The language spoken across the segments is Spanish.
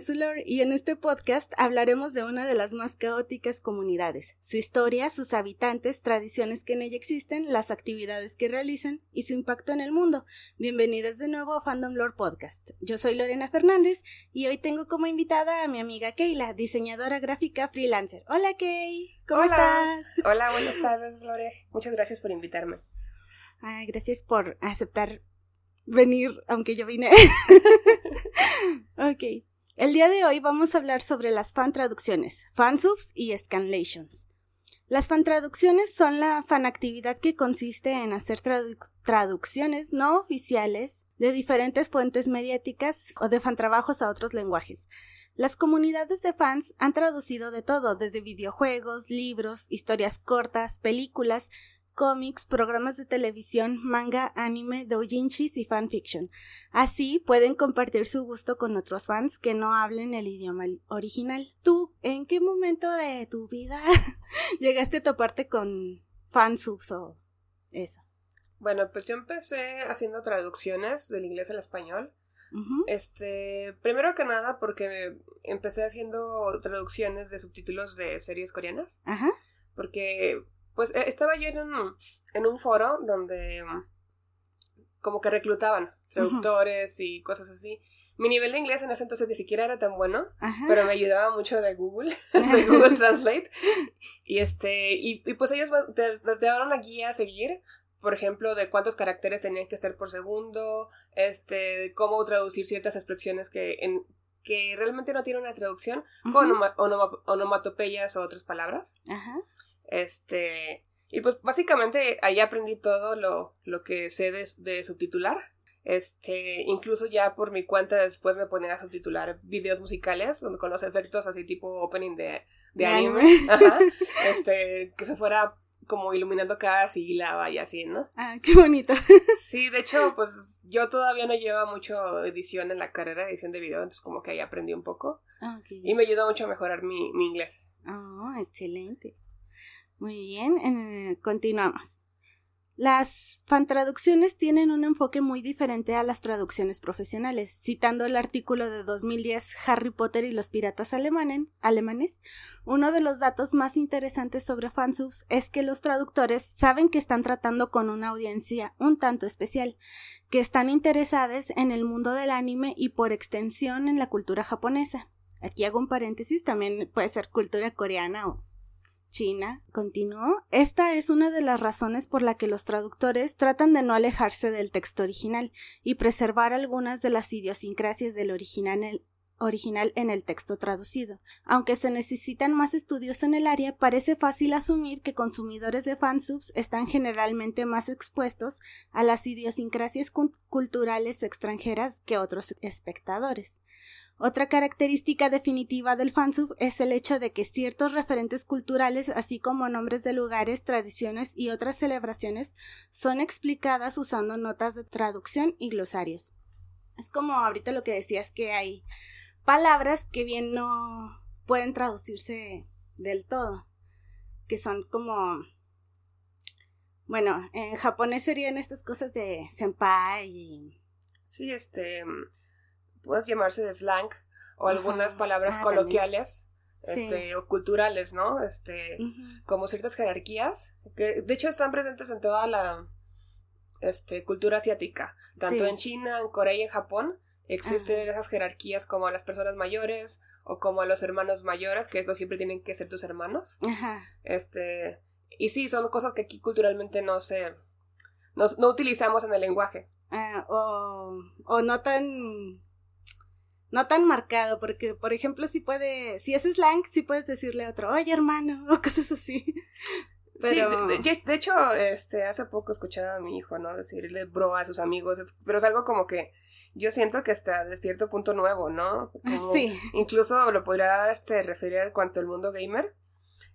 su lore y en este podcast hablaremos de una de las más caóticas comunidades, su historia, sus habitantes, tradiciones que en ella existen, las actividades que realizan y su impacto en el mundo. Bienvenidas de nuevo a Fandom Lore Podcast. Yo soy Lorena Fernández y hoy tengo como invitada a mi amiga Keila, diseñadora gráfica freelancer. Hola Kay, ¿cómo estás? Hola, buenas tardes Lore. Muchas gracias por invitarme. Ay, gracias por aceptar venir, aunque yo vine. ok. El día de hoy vamos a hablar sobre las fan traducciones, fansubs y scanlations. Las fan traducciones son la fan actividad que consiste en hacer traducciones no oficiales de diferentes fuentes mediáticas o de fan trabajos a otros lenguajes. Las comunidades de fans han traducido de todo, desde videojuegos, libros, historias cortas, películas, cómics, programas de televisión, manga, anime, doujinshis y fanfiction. Así pueden compartir su gusto con otros fans que no hablen el idioma original. ¿Tú en qué momento de tu vida llegaste a toparte con fansubs o eso? Bueno, pues yo empecé haciendo traducciones del inglés al español. Este, primero que nada porque empecé haciendo traducciones de subtítulos de series coreanas. Ajá. Porque pues e, estaba yo en un, en un foro donde mm, como que reclutaban traductores y cosas así. Mi nivel de inglés en ese entonces ni siquiera era tan bueno, pero me ayudaba mucho de Google, de Google Translate. Y este, y, pues ellos te, te daban una guía a seguir, por ejemplo, de cuántos caracteres tenían que estar por segundo, este, cómo traducir ciertas expresiones que en, que realmente no tienen una traducción, con onomatopeyas o otras palabras. Ajá. Este, y pues básicamente ahí aprendí todo lo, lo que sé de, subtitular. Este, incluso ya por mi cuenta después me ponía a subtitular videos musicales con los efectos así tipo opening de, de anime. Ajá. Este, que se fuera como iluminando cada sílaba y así, ¿no? Ah, qué bonito. Sí, de hecho, pues yo todavía no llevo mucho edición en la carrera, edición de video, entonces como que ahí aprendí un poco. Ah, y me ayudó mucho a mejorar mi, mi inglés. Oh, excelente. Muy bien, eh, continuamos. Las fantraducciones tienen un enfoque muy diferente a las traducciones profesionales. Citando el artículo de 2010 Harry Potter y los piratas alemanes, uno de los datos más interesantes sobre fansubs es que los traductores saben que están tratando con una audiencia un tanto especial, que están interesadas en el mundo del anime y por extensión en la cultura japonesa. Aquí hago un paréntesis, también puede ser cultura coreana o China, continuó, esta es una de las razones por la que los traductores tratan de no alejarse del texto original y preservar algunas de las idiosincrasias del original, en el texto traducido. Aunque se necesitan más estudios en el área, parece fácil asumir que consumidores de fansubs están generalmente más expuestos a las idiosincrasias culturales extranjeras que otros espectadores. Otra característica definitiva del fansub es el hecho de que ciertos referentes culturales, así como nombres de lugares, tradiciones y otras celebraciones, son explicadas usando notas de traducción y glosarios. Es como ahorita lo que decías que hay palabras que bien no pueden traducirse del todo, que son como bueno, en japonés serían estas cosas de senpai y sí, este puedes llamarse de slang o algunas palabras ah, coloquiales. Este, o culturales, ¿no? Este, como ciertas jerarquías, que de hecho están presentes en toda la este, cultura asiática, tanto en China, en Corea y en Japón, existen esas jerarquías como a las personas mayores o como a los hermanos mayores, que estos siempre tienen que ser tus hermanos. Este, y sí, son cosas que aquí culturalmente no se, no, no utilizamos en el lenguaje. Ah, o, o no tan no tan marcado, porque, por ejemplo, si puede, si es slang, sí puedes decirle a otro, oye, hermano, o cosas así. Pero... Sí, de, hecho, este, hace poco escuchaba a mi hijo, ¿no? Decirle bro a sus amigos, pero es algo como que yo siento que está de cierto punto nuevo, ¿no? sí. Incluso lo podría, este, referir en cuanto al mundo gamer,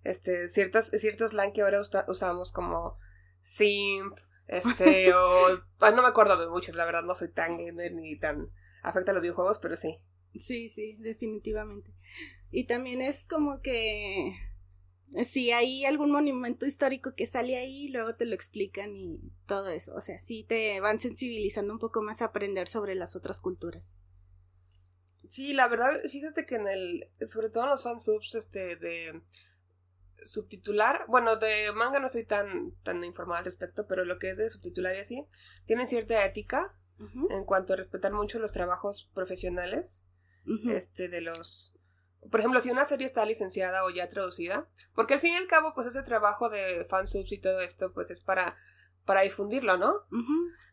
este, ciertos, ciertos slang que ahora usamos como simp, este, o, ah, no me acuerdo de muchos, la verdad, no soy tan gamer ni tan afecta a los videojuegos, pero sí. Sí, sí, definitivamente. Y también es como que si hay algún monumento histórico que sale ahí, luego te lo explican y todo eso. O sea, sí te van sensibilizando un poco más a aprender sobre las otras culturas. Sí, la verdad, fíjate que en el, sobre todo en los fansubs, este, de subtitular, bueno, de manga no soy tan, tan informada al respecto, pero lo que es de subtitular y así, tienen cierta ética en cuanto a respetar mucho los trabajos profesionales, este, de los, por ejemplo, si una serie está licenciada o ya traducida, porque al fin y al cabo, pues ese trabajo de fansubs y todo esto, pues es para para difundirlo, ¿no?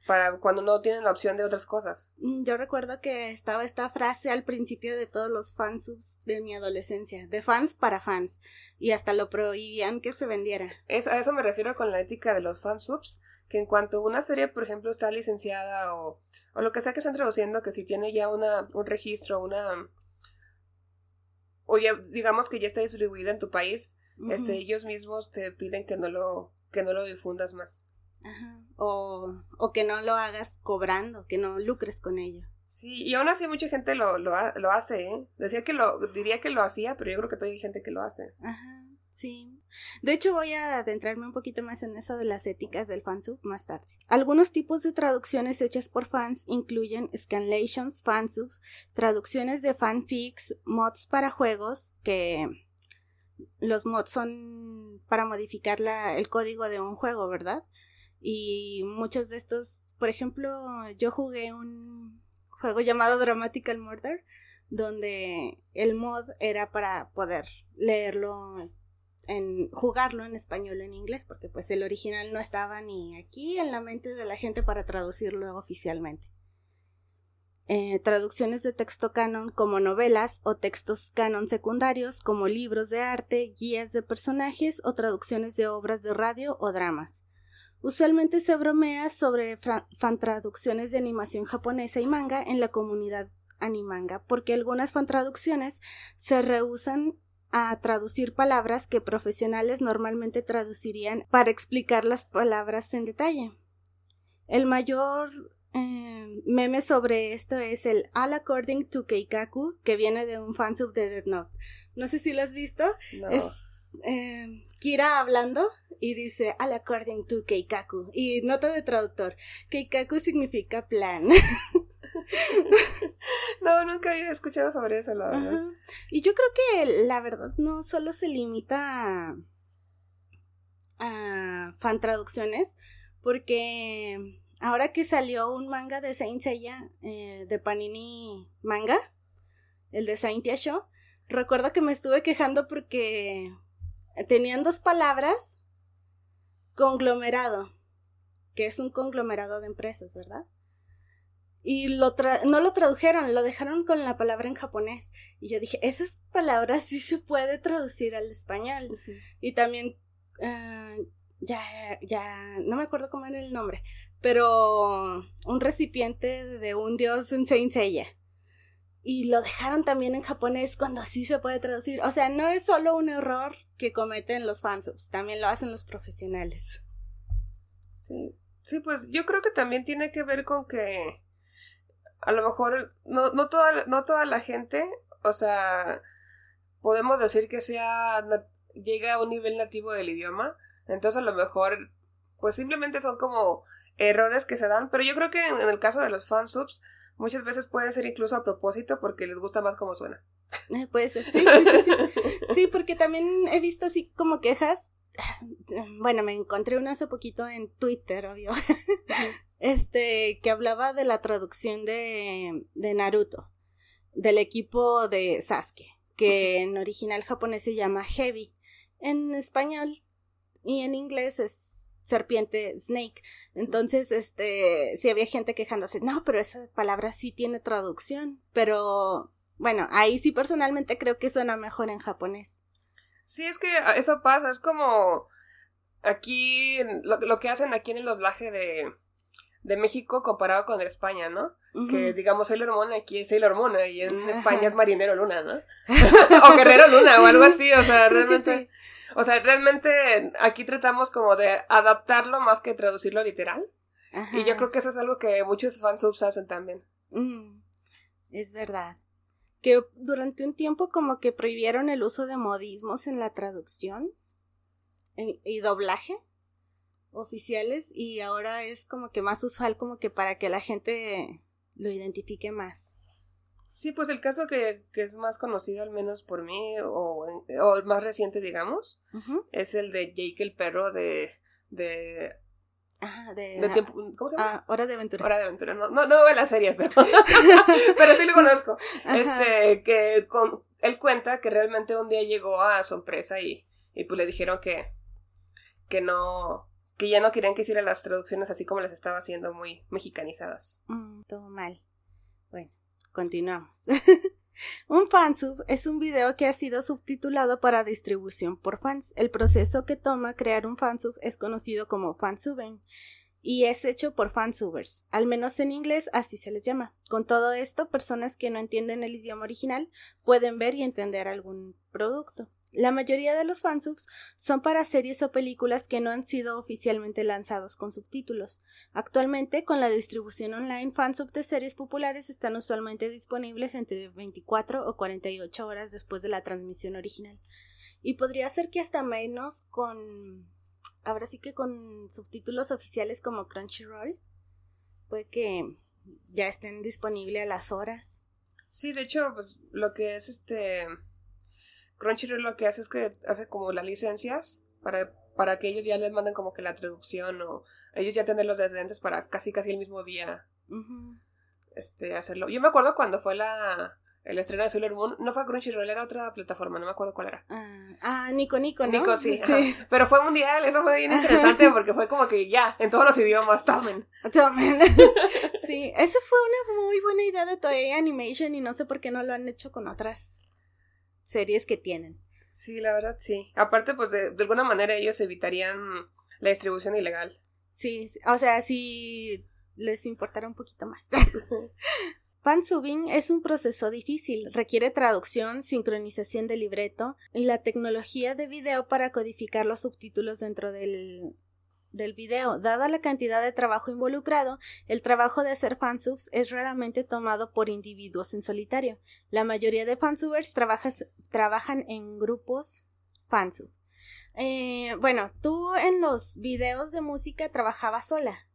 Para cuando no tienen la opción de otras cosas. Mm, yo recuerdo que estaba esta frase al principio de todos los fansubs de mi adolescencia, de fans para fans, y hasta lo prohibían que se vendiera. Es, a eso me refiero con la ética de los fansubs, que en cuanto una serie, por ejemplo, está licenciada o, o lo que sea que estén traduciendo, que si tiene ya una, un registro, una... o ya digamos que ya está distribuida en tu país, este, ellos mismos te piden que no lo, que no lo difundas más. O, o que no lo hagas cobrando, que no lucres con ello. Sí, y aún así mucha gente lo, lo, lo hace, ¿eh? Decía que lo, diría que lo hacía, pero yo creo que todavía hay gente que lo hace. Ajá, sí. De hecho, voy a adentrarme un poquito más en eso de las éticas del fansub más tarde. Algunos tipos de traducciones hechas por fans incluyen scanlations, fansub, traducciones de fanfics, mods para juegos, que los mods son para modificar la, el código de un juego, ¿verdad? Y muchos de estos, por ejemplo, yo jugué un juego llamado Dramatical Murder, donde el mod era para poder leerlo en jugarlo en español o en inglés, porque pues el original no estaba ni aquí en la mente de la gente para traducirlo oficialmente. Eh, traducciones de texto canon como novelas o textos canon secundarios como libros de arte, guías de personajes o traducciones de obras de radio o dramas. Usualmente se bromea sobre fantraducciones de animación japonesa y manga en la comunidad animanga, porque algunas fantraducciones se rehusan a traducir palabras que profesionales normalmente traducirían para explicar las palabras en detalle. El mayor eh, meme sobre esto es el All According to Keikaku, que viene de un fansub de Death Note. No sé si lo has visto. Es eh, Kira hablando y dice al according to Keikaku. Y nota de traductor, Keikaku significa plan. no, nunca había escuchado sobre eso, la verdad. Y yo creo que la verdad no solo se limita a, fan traducciones, porque ahora que salió un manga de Saint Seiya, eh, de Panini Manga, el de Saint Show, recuerdo que me estuve quejando porque tenían dos palabras conglomerado, que es un conglomerado de empresas, ¿verdad? Y lo no lo tradujeron, lo dejaron con la palabra en japonés. Y yo dije, esa palabra sí se puede traducir al español. Y también, ah, ya, ya, no me acuerdo cómo era el nombre, pero un recipiente de un dios en Saint Seiya. Y lo dejaron también en japonés cuando sí se puede traducir. O sea, no es solo un error que cometen los fansubs, también lo hacen los profesionales. Sí, sí, pues yo creo que también tiene que ver con que a lo mejor no, no, toda, no toda la gente, o sea, podemos decir que sea llega a un nivel nativo del idioma, entonces a lo mejor pues simplemente son como errores que se dan, pero yo creo que en, el caso de los fansubs muchas veces pueden ser incluso a propósito porque les gusta más cómo suena. Puede ser, sí, sí, sí, sí. porque también he visto así como quejas. Bueno, me encontré una hace poquito en Twitter, obvio. Este, que hablaba de la traducción de, de Naruto, del equipo de Sasuke, que en original japonés se llama Heavy. En español y en inglés es serpiente snake. Entonces, este, si había gente quejándose, no, pero esa palabra sí tiene traducción, pero bueno, ahí sí personalmente creo que suena mejor en japonés. Sí, es que eso pasa, es como aquí, lo, que hacen aquí en el doblaje de, de México comparado con España, ¿no? Que digamos Sailor Moon aquí es Sailor Moon y en España es Marinero Luna, ¿no? o Guerrero Luna o algo así, o sea, realmente... O sea, realmente aquí tratamos como de adaptarlo más que traducirlo literal. Y yo creo que eso es algo que muchos fansubs hacen también. Es verdad que durante un tiempo como que prohibieron el uso de modismos en la traducción y doblaje oficiales y ahora es como que más usual como que para que la gente lo identifique más. Sí, pues el caso que, que, es más conocido, al menos por mí, o, o el más reciente, digamos, es el de Jake el perro de. de Ah, de, ¿Cómo se llama? Ah, Hora de Aventura. Hora de Aventura. No, no, no ve la serie, pero, pero sí lo conozco. Este, que con, él cuenta que realmente un día llegó a su empresa y, y pues le dijeron que, que no, que ya no querían que hiciera las traducciones así como las estaba haciendo muy mexicanizadas. Mm, todo mal. Bueno, continuamos. un fansub es un video que ha sido subtitulado para distribución por fans. El proceso que toma crear un fansub es conocido como fansubbing y es hecho por fansubers, al menos en inglés así se les llama. Con todo esto, personas que no entienden el idioma original pueden ver y entender algún producto. La mayoría de los fansubs son para series o películas que no han sido oficialmente lanzados con subtítulos. Actualmente, con la distribución online, fansubs de series populares están usualmente disponibles entre 24 o 48 horas después de la transmisión original. Y podría ser que hasta menos con... Ahora sí que con subtítulos oficiales como Crunchyroll. Puede que ya estén disponibles a las horas. Sí, de hecho, pues lo que es este Crunchyroll lo que hace es que hace como las licencias para, para que ellos ya les manden como que la traducción o ellos ya tienen los descendentes para casi casi el mismo día este hacerlo. Yo me acuerdo cuando fue la el estreno de Sailor Moon, no fue Crunchyroll, era otra plataforma, no me acuerdo cuál era. Ah, ah Nico Nico, ¿no? Nico, sí. Pero fue mundial, eso fue bien interesante porque fue como que ya, en todos los idiomas, tomen. Tomen. sí, eso fue una muy buena idea de Toei Animation y no sé por qué no lo han hecho con otras series que tienen. Sí, la verdad sí. Aparte, pues de, alguna manera ellos evitarían la distribución ilegal. Sí, o sea, si les importara un poquito más. Fansubing es un proceso difícil, requiere traducción, sincronización de libreto y la tecnología de video para codificar los subtítulos dentro del, del video. Dada la cantidad de trabajo involucrado, el trabajo de hacer fansubs es raramente tomado por individuos en solitario. La mayoría de fansubers trabajan en grupos fansub. Eh, bueno, tú en los videos de música trabajabas sola.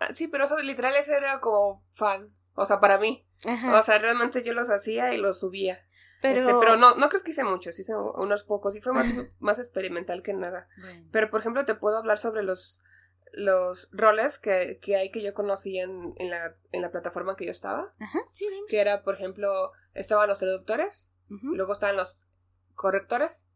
Ah, sí, pero eso literal era como fan. O sea, para mí. O sea, realmente yo los hacía y los subía. Pero, este, pero no, no crees que hice muchos, hice unos pocos y fue más, más experimental que nada. Pero, por ejemplo, te puedo hablar sobre los, los roles que, que hay que yo conocí en, en, la, en la plataforma que yo estaba. Ajá, sí, dime. Que era, por ejemplo, estaban los traductores, luego estaban los correctores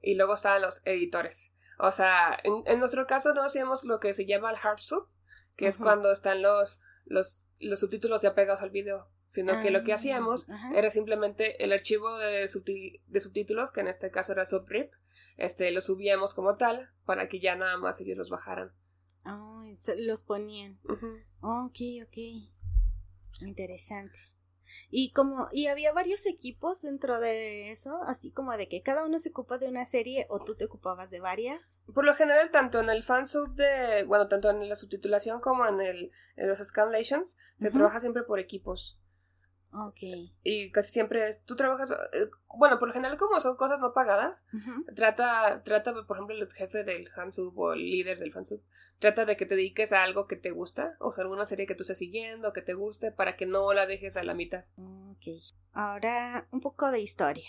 y luego estaban los editores. O sea, en, en, nuestro caso no hacíamos lo que se llama el hard sub, que es cuando están los, los, los subtítulos ya pegados al video sino que lo que ah, hacíamos era simplemente el archivo de, de, subtítulos, que en este caso era subrip, este, lo subíamos como tal para que ya nada más ellos los bajaran. los ponían. ok, ok. Interesante. Y como, y había varios equipos dentro de eso, así como de que cada uno se ocupa de una serie o tú te ocupabas de varias. Por lo general, tanto en el fansub de, bueno, tanto en la subtitulación como en el en los scanlations, se trabaja siempre por equipos. Ok. Y casi siempre es, tú trabajas, eh, bueno, por lo general como son cosas no pagadas, trata, trata, por ejemplo, el jefe del fansub o el líder del fansub, trata de que te dediques a algo que te gusta, o sea, alguna serie que tú estés siguiendo, que te guste, para que no la dejes a la mitad. Ok. Ahora, un poco de historia.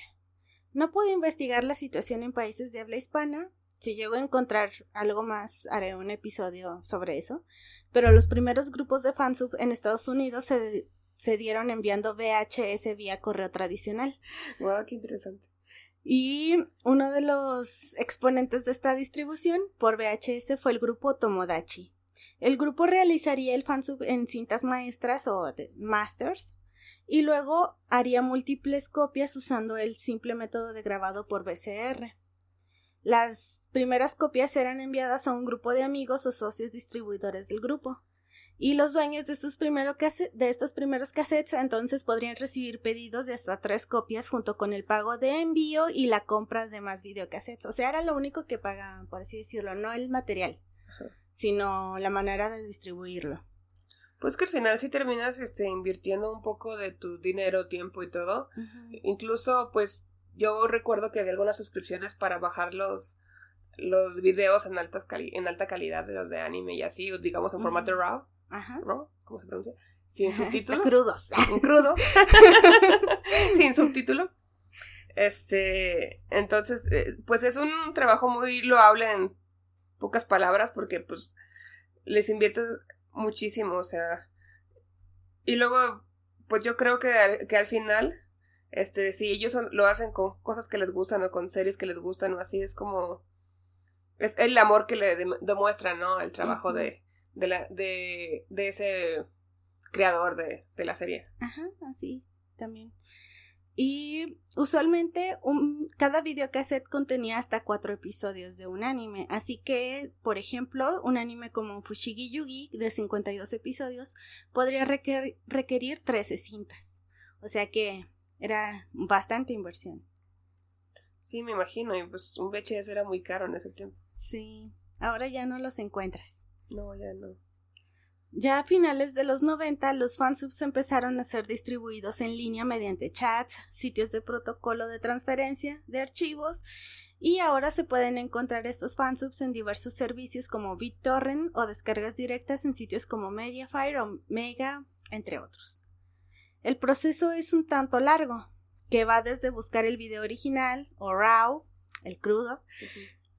No pude investigar la situación en países de habla hispana. Si llego a encontrar algo más, haré un episodio sobre eso. Pero los primeros grupos de fansub en Estados Unidos se se dieron enviando VHS vía correo tradicional. Wow, qué interesante. Y uno de los exponentes de esta distribución por VHS fue el grupo Tomodachi. El grupo realizaría el fansub en cintas maestras o masters y luego haría múltiples copias usando el simple método de grabado por VCR. Las primeras copias eran enviadas a un grupo de amigos o socios distribuidores del grupo y los dueños de estos, de estos primeros cassettes entonces podrían recibir pedidos de hasta tres copias junto con el pago de envío y la compra de más videocassettes. O sea, era lo único que pagaban, por así decirlo, no el material, sino la manera de distribuirlo. Pues que al final si terminas este, invirtiendo un poco de tu dinero, tiempo y todo. Incluso, pues, yo recuerdo que había algunas suscripciones para bajar los, los videos en, altas en alta calidad de los de anime y así, digamos en formato RAW. Ajá. ¿Cómo se pronuncia? sin subtítulos. crudos. crudo. sin subtítulo. Este, entonces, eh, pues es un trabajo muy loable en pocas palabras porque pues les inviertes muchísimo, o sea, y luego, pues yo creo que al, que al final, este, si ellos lo hacen con cosas que les gustan o con series que les gustan o así, es como, es el amor que le demuestra, ¿no? El trabajo de, de, la, de, de ese creador de, de la serie. Ajá, así también. Y usualmente un, cada videocassette contenía hasta cuatro episodios de un anime. Así que, por ejemplo, un anime como Fushigi Yugi de 52 episodios podría requerir, requerir 13 cintas. O sea que era bastante inversión. Sí, me imagino. Y pues un VHS era muy caro en ese tiempo. Sí, ahora ya no los encuentras. No, ya no. Ya a finales de los 90, los fansubs empezaron a ser distribuidos en línea mediante chats, sitios de protocolo de transferencia de archivos y ahora se pueden encontrar estos fansubs en diversos servicios como BitTorrent o descargas directas en sitios como Mediafire o Mega, entre otros. El proceso es un tanto largo, que va desde buscar el video original o RAW, el crudo,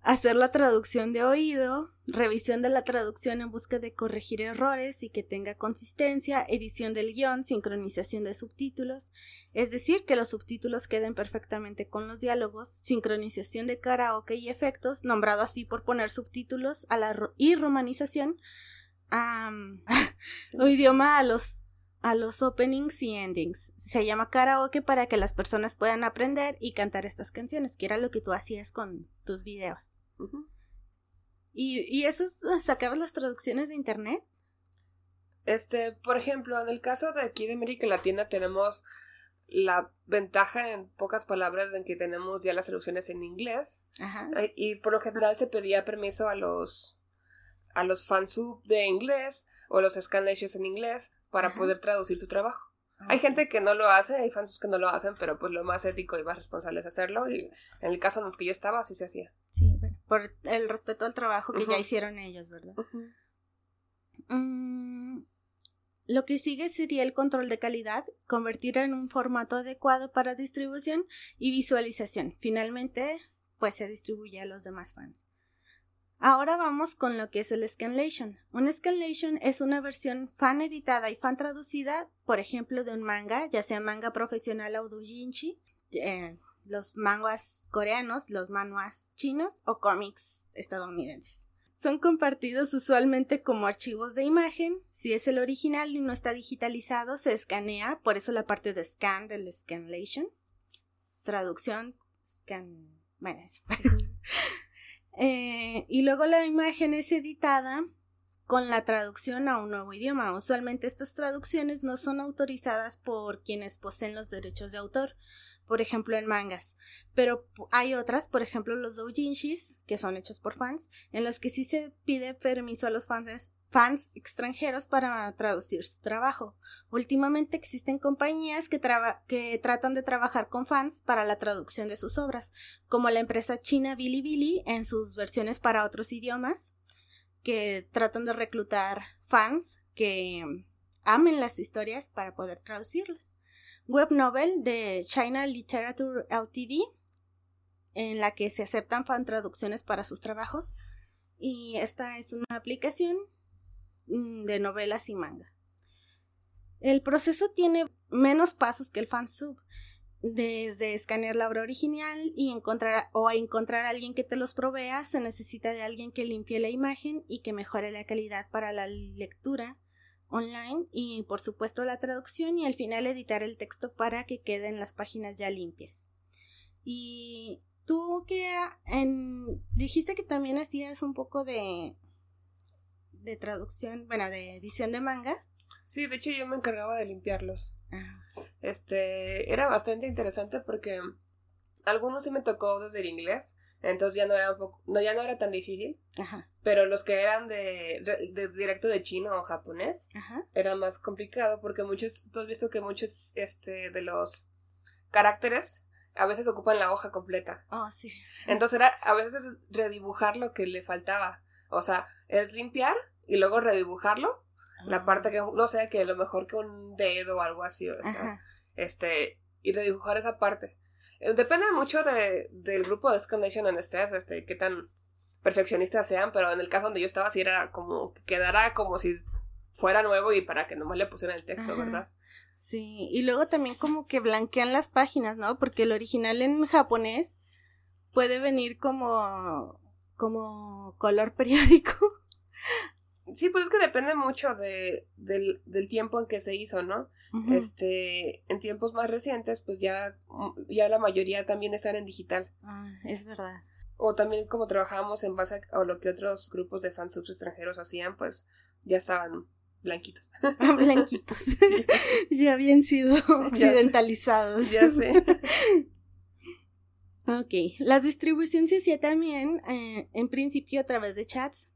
hacer la traducción de oído, revisión de la traducción en busca de corregir errores y que tenga consistencia, edición del guion, sincronización de subtítulos, es decir, que los subtítulos queden perfectamente con los diálogos, sincronización de karaoke y efectos, nombrado así por poner subtítulos a la y romanización o idioma a los a los openings y endings. Se llama karaoke para que las personas puedan aprender y cantar estas canciones, que era lo que tú hacías con tus videos. ¿Y, ¿Y eso sacabas las traducciones de internet? Este, por ejemplo, en el caso de aquí de América Latina tenemos la ventaja en pocas palabras en que tenemos ya las traducciones en inglés. Ajá. Y por lo general se pedía permiso a los a los fansub de inglés o los scanlations en inglés para poder traducir su trabajo. Ah, hay gente que no lo hace, hay fans que no lo hacen, pero pues lo más ético y más responsable es hacerlo. Y en el caso en los que yo estaba, así se hacía. Sí, por el respeto al trabajo que ya hicieron ellos, ¿verdad? Mm, lo que sigue sería el control de calidad, convertir en un formato adecuado para distribución y visualización. Finalmente, pues se distribuye a los demás fans. Ahora vamos con lo que es el scanlation. Un scanlation es una versión fan editada y fan traducida, por ejemplo, de un manga, ya sea manga profesional o doujinshi, eh, los manguas coreanos, los manuas chinos o cómics estadounidenses. Son compartidos usualmente como archivos de imagen. Si es el original y no está digitalizado, se escanea, por eso la parte de scan del scanlation. Traducción, scan. Bueno, eso. Eh, y luego la imagen es editada con la traducción a un nuevo idioma. Usualmente estas traducciones no son autorizadas por quienes poseen los derechos de autor, por ejemplo en mangas, pero hay otras, por ejemplo los doujinshis, que son hechos por fans, en los que sí se pide permiso a los fans, fans extranjeros para traducir su trabajo. Últimamente existen compañías que, que tratan de trabajar con fans para la traducción de sus obras, como la empresa china Bilibili en sus versiones para otros idiomas, que tratan de reclutar fans que amen las historias para poder traducirlas web novel de China Literature Ltd, en la que se aceptan fan traducciones para sus trabajos. Y esta es una aplicación mm, de novelas y manga. El proceso tiene menos pasos que el fansub. Desde escanear la obra original y encontrar o encontrar a alguien que te los provea, se necesita de alguien que limpie la imagen y que mejore la calidad para la lectura online y por supuesto la traducción y al final editar el texto para que queden las páginas ya limpias. Y tú que en, dijiste que también hacías un poco de de traducción, bueno, de edición de manga. Sí, de hecho yo me encargaba de limpiarlos. Ah. Este, era bastante interesante porque algunos sí me tocó desde el inglés, entonces ya no era un poco, no, ya no era tan difícil. Ajá. Pero los que eran de, de, directo de chino o japonés, Ajá. era más complicado porque muchos, tú has visto que muchos este, de los caracteres a veces ocupan la hoja completa. Oh, sí. Entonces era a veces redibujar lo que le faltaba. O sea, es limpiar y luego redibujarlo La parte que, no sé, que a lo mejor que un dedo o algo así, o sea, este, y redibujar esa parte. Depende mucho de, del grupo de Scanation and Stress, este, qué tan perfeccionistas sean, pero en el caso donde yo estaba, sí era como que quedara como si fuera nuevo y para que nomás le pusieran el texto, ¿verdad? Sí, y luego también como que blanquean las páginas, ¿no? Porque el original en japonés puede venir como como color periódico. Sí, pues es que depende mucho de, del, del tiempo en que se hizo, ¿no? Este, en tiempos más recientes, pues ya, ya la mayoría también están en digital. Ah, es verdad. O también como trabajábamos en base a, lo que otros grupos de fansubs extranjeros hacían, pues ya estaban blanquitos. blanquitos. ya habían sido occidentalizados. Ya sé. ok, la distribución se hacía también eh, en principio a través de chats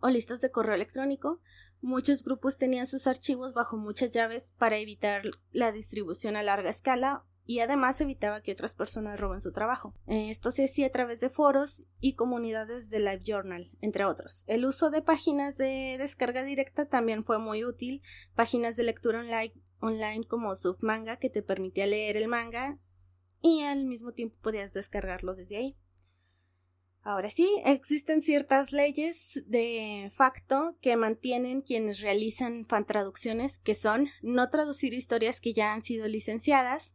o listas de correo electrónico. Muchos grupos tenían sus archivos bajo muchas llaves para evitar la distribución a larga escala y además evitaba que otras personas roben su trabajo. Esto se hacía a través de foros y comunidades de LiveJournal, entre otros. El uso de páginas de descarga directa también fue muy útil, páginas de lectura online, online como Submanga que te permitía leer el manga y al mismo tiempo podías descargarlo desde ahí. Ahora sí, existen ciertas leyes de facto que mantienen quienes realizan fan traducciones, que son no traducir historias que ya han sido licenciadas,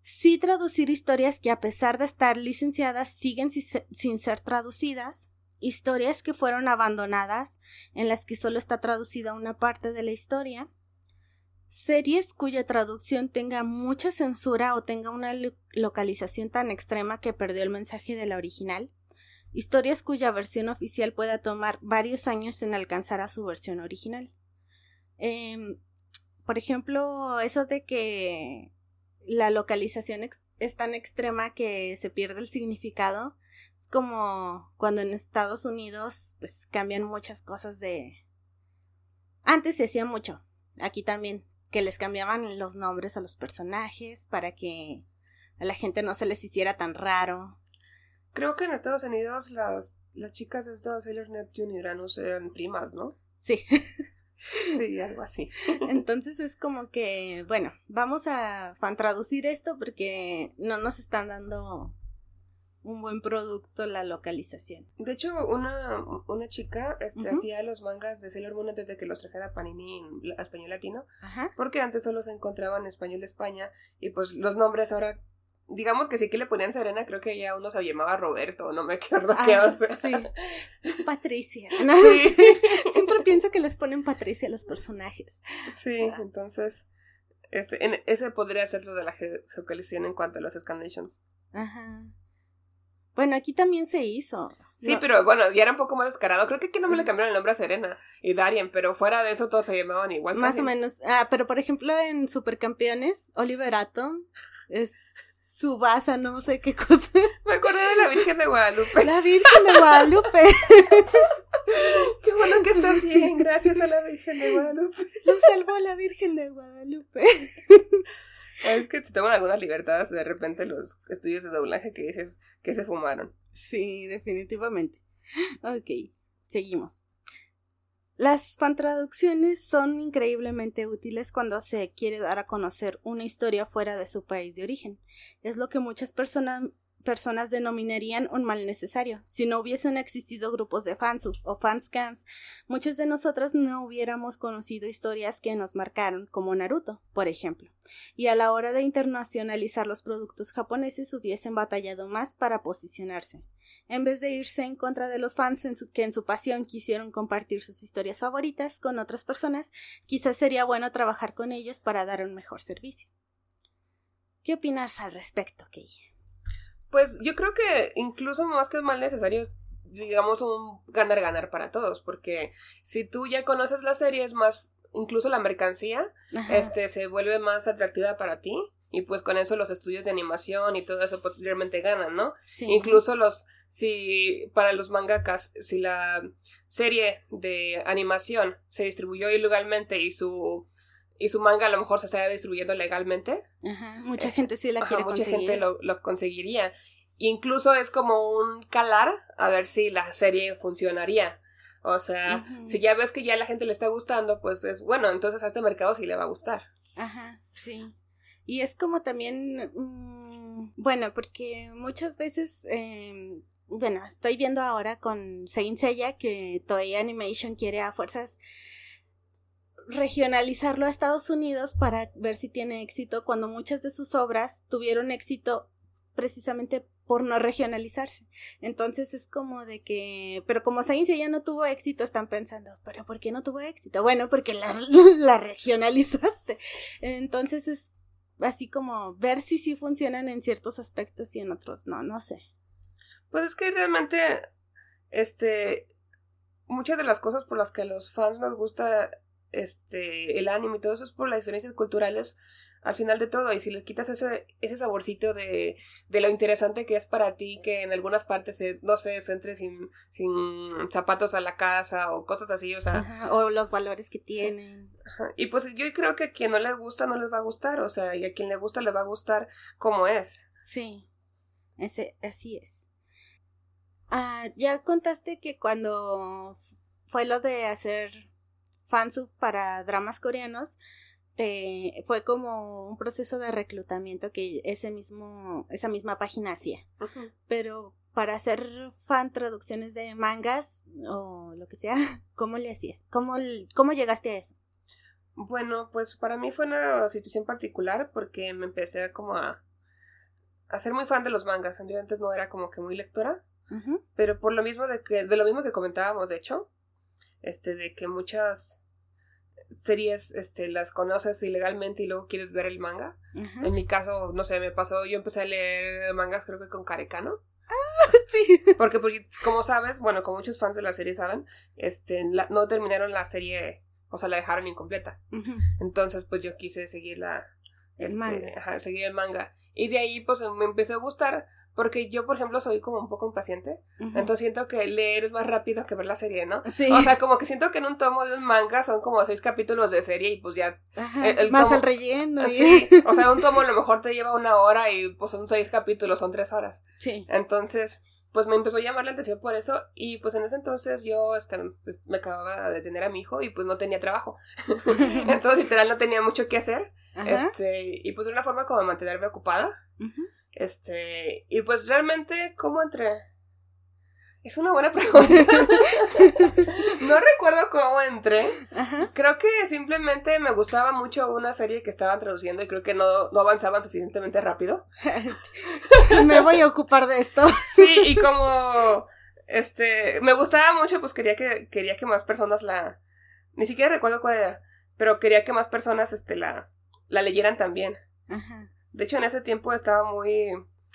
sí traducir historias que a pesar de estar licenciadas siguen sin ser traducidas, historias que fueron abandonadas, en las que solo está traducida una parte de la historia, series cuya traducción tenga mucha censura o tenga una localización tan extrema que perdió el mensaje de la original, historias cuya versión oficial pueda tomar varios años en alcanzar a su versión original. Em, por ejemplo, eso de que la localización es tan extrema que se pierde el significado. Es como cuando en Estados Unidos pues cambian muchas cosas de... Antes se hacía mucho, aquí también, que les cambiaban los nombres a los personajes para que a la gente no se les hiciera tan raro. Creo que en Estados Unidos las, las chicas de Estados Sailor Neptune y Uranus eran primas, ¿no? Sí. sí, algo así. Entonces es como que, bueno, vamos a traducir esto porque no nos están dando un buen producto la localización. De hecho, una, una chica este, hacía los mangas de Sailor Moon desde que los trajera Panini en español latino. Ajá. Porque antes solo se encontraban en español de España y pues los nombres ahora digamos que sí que le ponían Serena, creo que ya uno se llamaba Roberto, no me acuerdo qué ah, Sí. Patricia. Siempre pienso que les ponen Patricia a los personajes. Sí, ah. entonces, este, en, ese podría ser lo de la geocalización en cuanto a los scanlations. Ajá. Bueno, aquí también se hizo. Sí, pero bueno, ya era un poco más descarado. Creo que aquí no me le cambiaron el nombre a Serena y Darien, pero fuera de eso todos se llamaban igual. Más o menos. Ah, pero por ejemplo en Supercampeones, Oliver Atom es Subasa, no sé qué cosa. Me acuerdo de la Virgen de Guadalupe. La Virgen de Guadalupe. qué bueno que estás bien, gracias a la Virgen de Guadalupe. Lo salvó la Virgen de Guadalupe. Es que se toman algunas libertades de repente los estudios de doblaje que dices que se fumaron. Sí, definitivamente. Ok, seguimos. Las fantraducciones son increíblemente útiles cuando se quiere dar a conocer una historia fuera de su país de origen. Es lo que muchas personas personas denominarían un mal necesario. Si no hubiesen existido grupos de fans o fanscans, muchos de nosotros no hubiéramos conocido historias que nos marcaron, como Naruto, por ejemplo, y a la hora de internacionalizar los productos japoneses hubiesen batallado más para posicionarse en vez de irse en contra de los fans que en su pasión quisieron compartir sus historias favoritas con otras personas, quizás sería bueno trabajar con ellos para dar un mejor servicio. ¿Qué opinas al respecto, Kei? Pues yo creo que incluso más que es mal necesario, digamos un ganar-ganar para todos, porque si tú ya conoces la serie, es más, incluso la mercancía, este, se vuelve más atractiva para ti y pues con eso los estudios de animación y todo eso posteriormente ganan, ¿no? Incluso los, si para los mangakas, si la serie de animación se distribuyó ilegalmente y su y su manga a lo mejor se está distribuyendo legalmente. Ajá, mucha eh, gente sí la quiere mucha gente lo, lo conseguiría. Incluso es como un calar a ver si la serie funcionaría. O sea, si ya ves que ya la gente le está gustando, pues es bueno, entonces a este mercado sí le va a gustar. Ajá, sí. Y es como también, mm, bueno, porque muchas veces, eh, bueno, estoy viendo ahora con Saint Seiya que Toei Animation quiere a fuerzas regionalizarlo a Estados Unidos para ver si tiene éxito cuando muchas de sus obras tuvieron éxito precisamente por no regionalizarse. Entonces es como de que, pero como Saint ya no tuvo éxito, están pensando, pero ¿por qué no tuvo éxito? Bueno, porque la, la regionalizaste. Entonces es así como ver si sí funcionan en ciertos aspectos y en otros no, no sé. Pues es que realmente, este, muchas de las cosas por las que a los fans nos gusta este el anime y todo eso es por las diferencias culturales al final de todo. Y si le quitas ese, ese saborcito de, de lo interesante que es para ti, que en algunas partes, no sé, se entre sin, sin zapatos a la casa o cosas así, o sea. o los valores que tienen. Y pues yo creo que a quien no les gusta, no les va a gustar, o sea, y a quien le gusta, le va a gustar como es. Sí, ese, así es. Ah, ya contaste que cuando fue lo de hacer fansub para dramas coreanos, fue como un proceso de reclutamiento que ese mismo, esa misma página hacía. Pero para hacer fan traducciones de mangas o lo que sea, ¿cómo le hacías? ¿Cómo, ¿Cómo llegaste a eso? Bueno, pues para mí fue una situación particular porque me empecé como a, a ser muy fan de los mangas. Yo antes no era como que muy lectora, pero por lo mismo de que, de lo mismo que comentábamos, de hecho, este, de que muchas series este, las conoces ilegalmente y luego quieres ver el manga. En mi caso, no sé, me pasó, yo empecé a leer mangas creo que con Carecano. Ah, sí. Porque, porque, como sabes, bueno, como muchos fans de la serie saben, este, no terminaron la serie, o sea, la dejaron incompleta. Entonces, pues yo quise seguir la, este, seguir el manga. Y de ahí, pues me empezó a gustar porque yo, por ejemplo, soy como un poco impaciente. Entonces siento que leer es más rápido que ver la serie, ¿no? Sí. O sea, como que siento que en un tomo de un manga son como seis capítulos de serie y pues ya. más el relleno. Sí. O sea, un tomo a lo mejor te lleva una hora y pues son seis capítulos, son tres horas. Sí. Entonces, pues me empezó a llamar la atención por eso y pues en ese entonces yo este, pues, me acababa de tener a mi hijo y pues no tenía trabajo. entonces literal no tenía mucho que hacer. Este, y pues era una forma como de mantenerme ocupada. Este, y pues realmente, ¿cómo entré? Es una buena pregunta. no recuerdo cómo entré. Creo que simplemente me gustaba mucho una serie que estaban traduciendo y creo que no, no avanzaban suficientemente rápido. me voy a ocupar de esto. sí, y como este me gustaba mucho, pues quería que quería que más personas la ni siquiera recuerdo cuál era, pero quería que más personas este la la leyeran también. Ajá. De hecho, en ese tiempo estaba muy,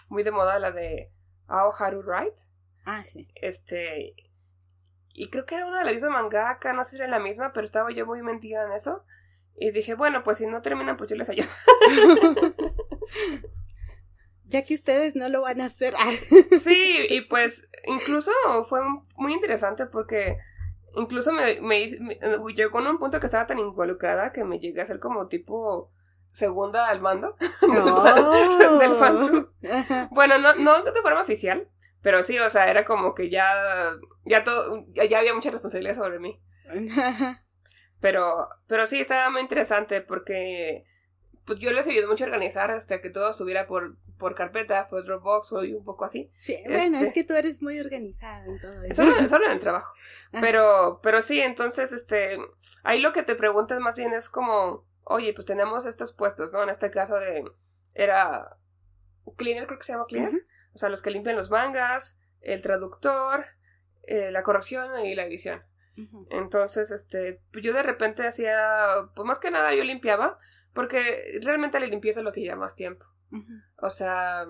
muy de moda la de Ao Haru Write. Ah, sí. Este. Y creo que era una de la misma mangaka, no sé si era la misma, pero estaba yo muy mentida en eso. Y dije, bueno, pues si no terminan, pues yo les ayudo. ya que ustedes no lo van a hacer. sí, y pues incluso fue muy interesante porque incluso me, me, me, llegó a un punto que estaba tan involucrada que me llegué a ser como tipo segunda al mando del oh. fansub. Bueno, no, no de forma oficial, pero sí, o sea, era como que ya, ya todo, ya había mucha responsabilidad sobre mí. Pero, pero sí, estaba muy interesante porque pues yo les ayudé mucho a organizar hasta que todo estuviera por, por carpetas, por Dropbox o un poco así. Sí, bueno, este es que tú eres muy organizada en todo eso. Solo, en el trabajo. Pero, pero sí, entonces, este, ahí lo que te preguntas más bien es como, oye, pues tenemos estos puestos, ¿no? En este caso de, era cleaner, creo que se llama cleaner, o sea, los que limpian los mangas, el traductor, eh, la corrección y la edición. Entonces, este, yo de repente hacía, pues más que nada yo limpiaba, porque realmente la limpieza es lo que lleva más tiempo. O sea,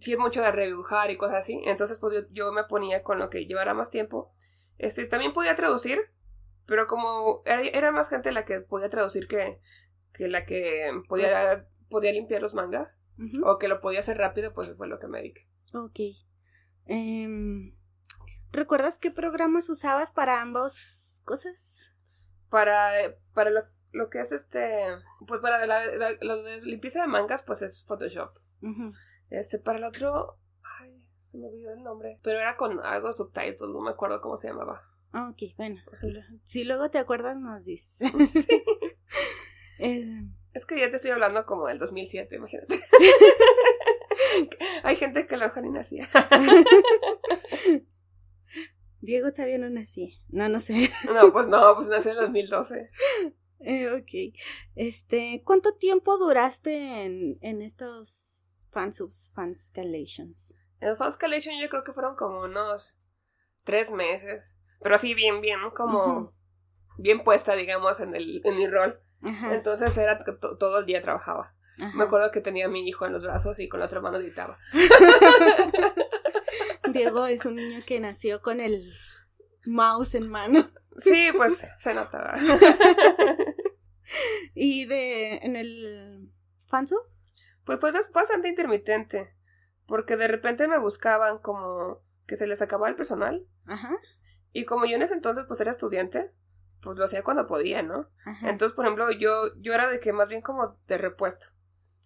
si es mucho de redibujar y cosas así, entonces pues yo, me ponía con lo que llevara más tiempo. Este, también podía traducir, pero como era, más gente la que podía traducir que, que la que podía, podía limpiar los mangas, o que lo podía hacer rápido, pues fue lo que me dediqué. Ok. Em, ¿Recuerdas qué programas usabas para ambas cosas? Para, para lo, que es este, pues para la, lo de limpieza de mangas, pues es Photoshop. Este, para el otro, ay, se me olvidó el nombre, pero era con algo subtitles, no me acuerdo cómo se llamaba. Ah, ok, bueno. Si luego te acuerdas, nos dices. Eh, es que ya te estoy hablando como del 2007, imagínate. Hay gente que lo ni nacía. Diego todavía no nacía. No, no sé. No, pues no, pues nació en 2012. Eh, ok. Este, ¿cuánto tiempo duraste en, en estos fansubs, fanscalations? En los fanscalations yo creo que fueron como unos tres meses. Pero así bien, bien, como bien puesta, digamos, en, el, en mi rol. Entonces era todo el día trabajaba. Me acuerdo que tenía a mi hijo en los brazos y con la otra mano editaba. Diego es un niño que nació con el mouse en mano. Sí, pues se notaba. ¿Y de en el fansu? Pues fue bastante intermitente. Porque de repente me buscaban como que se les acababa el personal. Ajá. Y como yo en ese entonces pues era estudiante, pues lo hacía cuando podía, ¿no? Entonces, por ejemplo, yo, yo era de que más bien como de repuesto.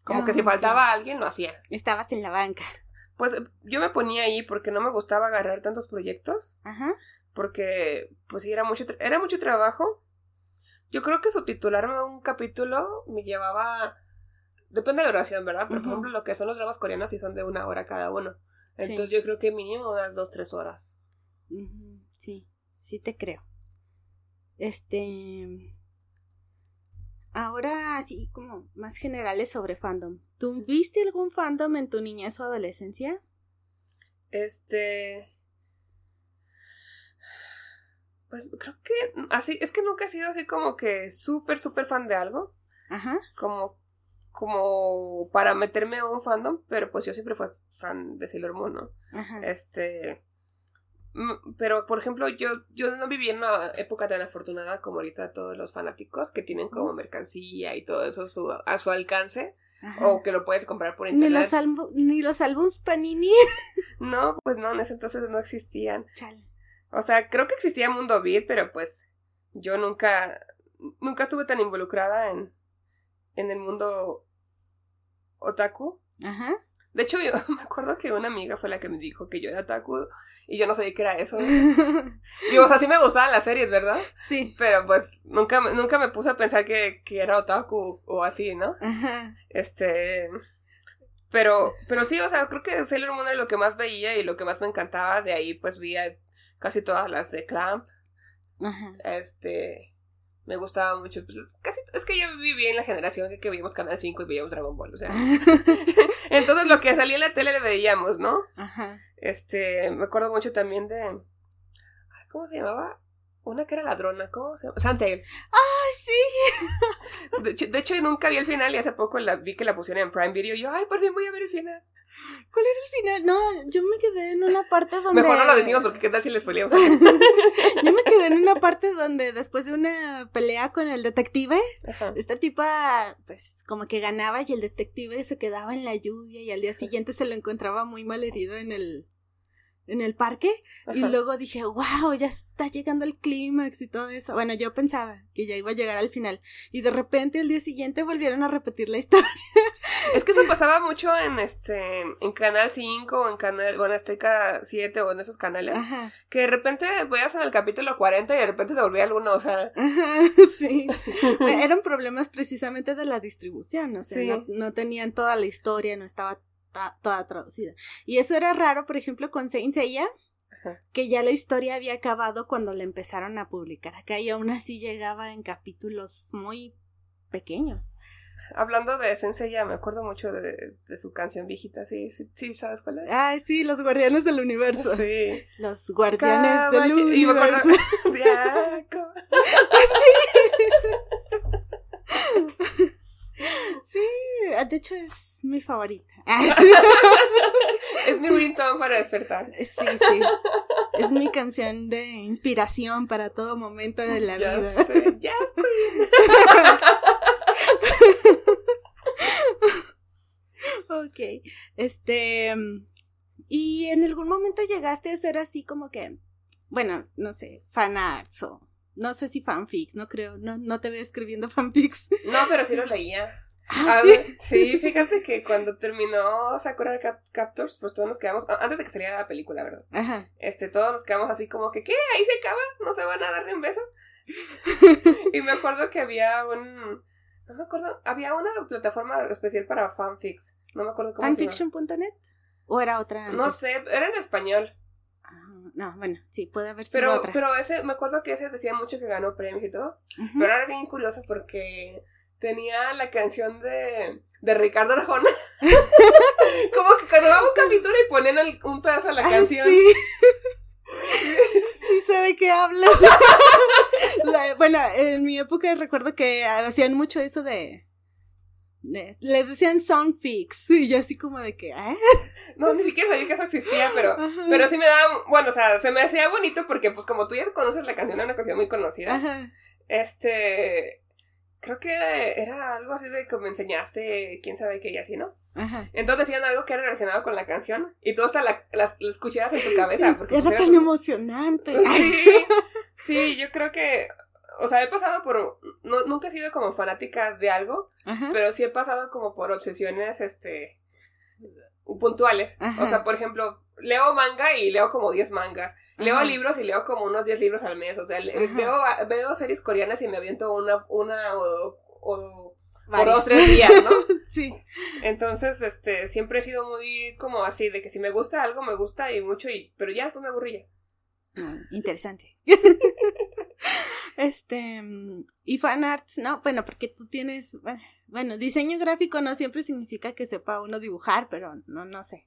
Como que si ah, faltaba alguien, lo hacía. Estabas en la banca. Pues yo me ponía ahí porque no me gustaba agarrar tantos proyectos. Ajá. Porque, pues sí, era mucho, era mucho trabajo. Yo creo que subtitularme un capítulo me llevaba. Depende de la duración, ¿verdad? Pero, por ejemplo, lo que son los dramas coreanos sí son de una hora cada uno. Entonces yo creo que mínimo unas dos, tres horas. Sí, sí te creo. Este. Ahora, así como más generales sobre fandom. ¿Tú viste algún fandom en tu niñez o adolescencia? Este. Pues creo que así, es que nunca he sido así como que súper, súper fan de algo. Ajá. Como, como para meterme a un fandom, pero pues yo siempre fui fan de Sailor Moon, ¿no? Ajá. Este. Mm, pero, por ejemplo, yo, yo no viví en una época tan afortunada como ahorita todos los fanáticos que tienen como mercancía y todo eso a su alcance. O que lo puedes comprar por internet. Ni los, ni los álbums Panini. no, pues no, en ese entonces no existían. O sea, creo que existía Mundo Beat, pero pues yo nunca, nunca estuve tan involucrada en, en el mundo otaku. Ajá. De hecho, yo me acuerdo que una amiga fue la que me dijo que yo era otaku y yo no sabía qué era eso. y, o sea, sí me gustaban las series, ¿verdad? Sí. Pero pues nunca, nunca me puse a pensar que, que era otaku o así, ¿no? Ajá. Este... Pero, pero sí, o sea, creo que Sailor Moon era lo que más veía y lo que más me encantaba. De ahí, pues, vi casi todas las de Clamp. Ajá. Este me gustaba mucho. Pues, casi, es que yo viví en la generación que, que veíamos Canal 5 y veíamos Dragon Ball, o sea. Entonces lo que salía en la tele le veíamos, ¿no? Ajá. Este, me acuerdo mucho también de. ¿Cómo se llamaba? Una que era ladrona, ¿cómo se llama? Santail. ¡Ay, sí! De hecho, de hecho, nunca vi el final y hace poco la, vi que la pusieron en Prime Video y yo, ¡ay, por fin voy a ver el final! ¿Cuál era el final? No, yo me quedé en una parte donde. Mejor no lo decimos porque qué tal si les spoileamos. yo me quedé en una parte donde después de una pelea con el detective, esta tipa, pues, como que ganaba y el detective se quedaba en la lluvia y al día siguiente se lo encontraba muy mal herido en el en el parque y luego dije, wow, ya está llegando el clímax y todo eso. Bueno, yo pensaba que ya iba a llegar al final y de repente el día siguiente volvieron a repetir la historia. Es que eso pasaba mucho en este en Canal 5 o en Canal, bueno, Azteca 7 o en esos canales, que de repente veías en el capítulo 40 y de repente se volvía alguno, o sea, sí. Eran problemas precisamente de la distribución, o sea, no, no tenían toda la historia, no estaba toda traducida. Y eso era raro, por ejemplo, con Saint Seiya, que ya la historia había acabado cuando la empezaron a publicar acá y aún así llegaba en capítulos muy pequeños. Hablando de Seiya, me acuerdo mucho de, su canción viejita, ¿sí, sí, sabes cuál es? Ay, sí, Los Guardianes del Universo. Sí. Los Guardianes del Universo. Sí, hecho es mi favorita. es mi ringtone para despertar. Sí, sí. Es mi canción de inspiración para todo momento de la ya vida. Sé, ya estoy. ok. Este. ¿Y en algún momento llegaste a ser así como que, bueno, no sé, fanarts o no sé si fanfics, no creo, no, no te veo escribiendo fanfics. No, pero sí lo leía. Ah, ¿sí? fíjate que cuando terminó Sakura Captors, pues todos nos quedamos, antes de que saliera la película, ¿verdad? Ajá. Este, todos nos quedamos así como que, ¿qué? ¿Ahí se acaba? ¿No se van a darle un beso? y me acuerdo que había un, no me acuerdo, había una plataforma especial para fanfics, no me acuerdo cómo. ¿Fanfiction.net? ¿O era otra? No sé, era en español. Ah, no, bueno, sí, puede haber sido pero, otra. Pero ese, me acuerdo que ese decía mucho que ganó premios y todo. Pero era bien curioso porque tenía la canción de, de Ricardo Arjona. Como que cuando daba un capítulo y ponían un pedazo de la canción. Sí. sí sé de qué hablas. bueno, en mi época recuerdo que hacían mucho eso de, les decían songfix y yo así como de que ¿eh? no ni siquiera sabía que eso existía pero pero sí me daba bueno o sea se me hacía bonito porque pues como tú ya conoces la canción era una canción muy conocida este creo que era, algo así de que me enseñaste quién sabe qué y así, ¿no? Ajá. Entonces decían algo que era relacionado con la canción y tú hasta la, la, escuchabas en tu cabeza. Porque era tan emocionante. Sí, sí, yo creo que, o sea, he pasado por, no, nunca he sido como fanática de algo, pero sí he pasado como por obsesiones, este, puntuales. O sea, por ejemplo, leo manga y leo como 10 mangas. Leo libros y leo como unos 10 libros al mes. O sea, veo, veo series coreanas y me aviento una, una o, o, dos, tres días, ¿no? sí. Entonces, este, siempre he sido muy como así, de que si me gusta algo, me gusta y mucho, y, pero ya, pues me aburrí ya. Ah, interesante. este, y fanarts, no, bueno, porque tú tienes, bueno, diseño gráfico no siempre significa que sepa uno dibujar, pero no, no sé.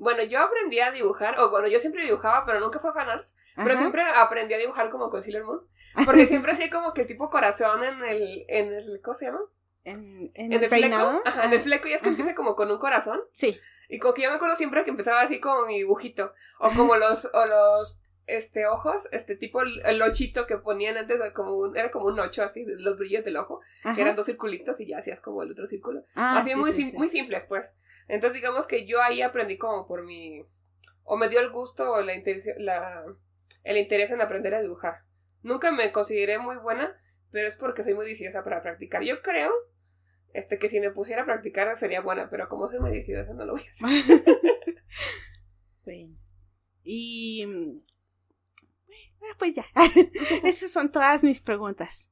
Bueno, yo aprendí a dibujar, o bueno, yo siempre dibujaba, pero nunca fue fanarts, pero siempre aprendí a dibujar como con Sailor Moon, porque siempre hacía como que tipo corazón en el, en el, ¿cómo se llama? En, en, el, fleco, ajá, en el fleco, y es que empieza como con un corazón. Sí. Y como que yo me acuerdo siempre que empezaba así como mi dibujito, o como los, o los, este, ojos, este tipo el, ochito que ponían antes, como un, era como un ocho así, los brillos del ojo, que eran dos circulitos y ya hacías como el otro círculo. Ah, así muy, muy simples, pues. Entonces digamos que yo ahí aprendí como por mi... o me dio el gusto o la, la el interés en aprender a dibujar. Nunca me consideré muy buena, pero es porque soy muy decidiosa para practicar. Yo creo este, que si me pusiera a practicar sería buena, pero como soy muy decidiosa no lo voy a hacer. Y... Pues ya, esas son todas mis preguntas.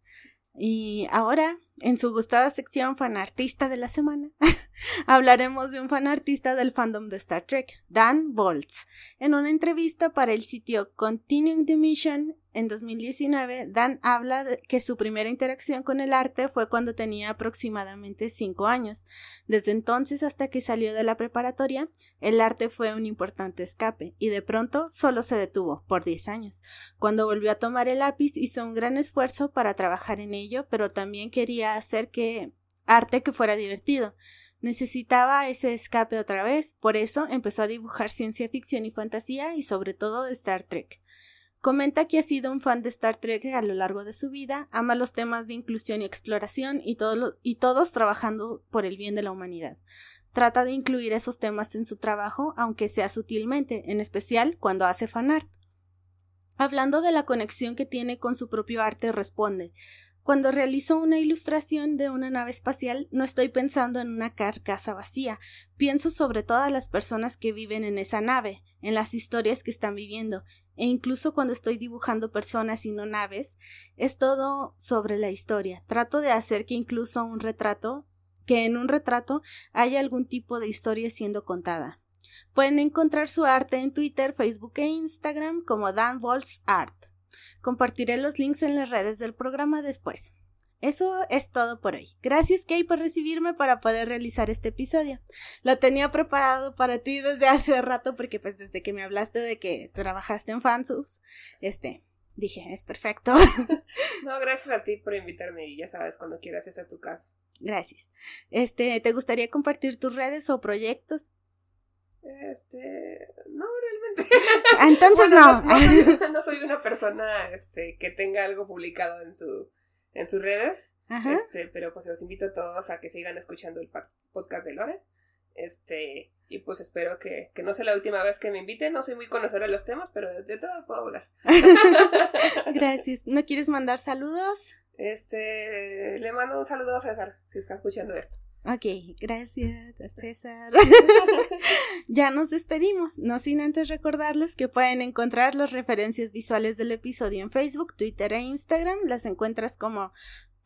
Y ahora, en su gustada sección fanartista de la semana, hablaremos de un fanartista del fandom de Star Trek, Dan Boltz. En una entrevista para el sitio Continuing the Mission en 2019, Dan habla de que su primera interacción con el arte fue cuando tenía aproximadamente 5 años. Desde entonces hasta que salió de la preparatoria, el arte fue un importante escape, y de pronto solo se detuvo, por 10 años. Cuando volvió a tomar el lápiz hizo un gran esfuerzo para trabajar en ello, pero también quería hacer que arte que fuera divertido. Necesitaba ese escape otra vez, por eso empezó a dibujar ciencia ficción y fantasía y sobre todo Star Trek. Comenta que ha sido un fan de Star Trek a lo largo de su vida, ama los temas de inclusión y exploración y, y todos trabajando por el bien de la humanidad. Trata de incluir esos temas en su trabajo, aunque sea sutilmente, en especial cuando hace fanart. Hablando de la conexión que tiene con su propio arte, responde cuando realizo una ilustración de una nave espacial, no estoy pensando en una carcasa vacía, pienso sobre todas las personas que viven en esa nave, en las historias que están viviendo, e incluso cuando estoy dibujando personas y no naves, es todo sobre la historia. Trato de hacer que incluso un retrato, que en un retrato haya algún tipo de historia siendo contada. Pueden encontrar su arte en Twitter, Facebook e Instagram como Dan Walls Art. Compartiré los links en las redes del programa después. Eso es todo por hoy. Gracias, Kay, por recibirme para poder realizar este episodio. Lo tenía preparado para ti desde hace rato porque pues desde que me hablaste de que trabajaste en fansubs, este, dije, es perfecto. no, gracias a ti por invitarme y ya sabes, cuando quieras es a tu casa. Gracias. Este, ¿te gustaría compartir tus redes o proyectos? Este, no, realmente. Ah, entonces no. No, soy, una persona este, que tenga algo publicado en su en sus redes. Este, pero pues los invito a todos a que sigan escuchando el podcast de Lore. Este, y pues espero que, que no sea la última vez que me inviten. No soy muy conocedora de los temas, pero de, todo puedo hablar. Gracias. ¿No quieres mandar saludos? Este, le mando un saludo a César, si está escuchando esto. Ok, gracias, César. ya nos despedimos, no sin antes recordarles que pueden encontrar las referencias visuales del episodio en Facebook, Twitter e Instagram. Las encuentras como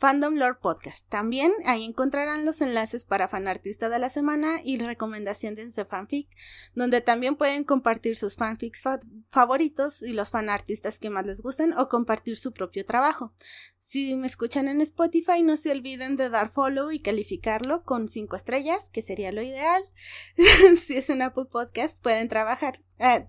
Fandom Lore Podcast. También ahí encontrarán los enlaces para fanartista de la semana y recomendación de fanfic, donde también pueden compartir sus fanfics favoritos y los fanartistas que más les gusten o compartir su propio trabajo. Si me escuchan en Spotify, no se olviden de dar follow y calificarlo con 5 estrellas, que sería lo ideal. si es en Apple Podcast, pueden trabajar. Eh,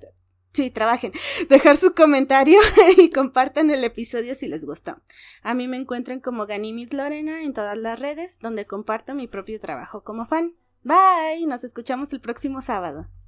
Sí, trabajen. Dejar su comentario y compartan el episodio si les gustó. A mí me encuentran como Ganimit Lorena en todas las redes, donde comparto mi propio trabajo como fan. Bye, nos escuchamos el próximo sábado.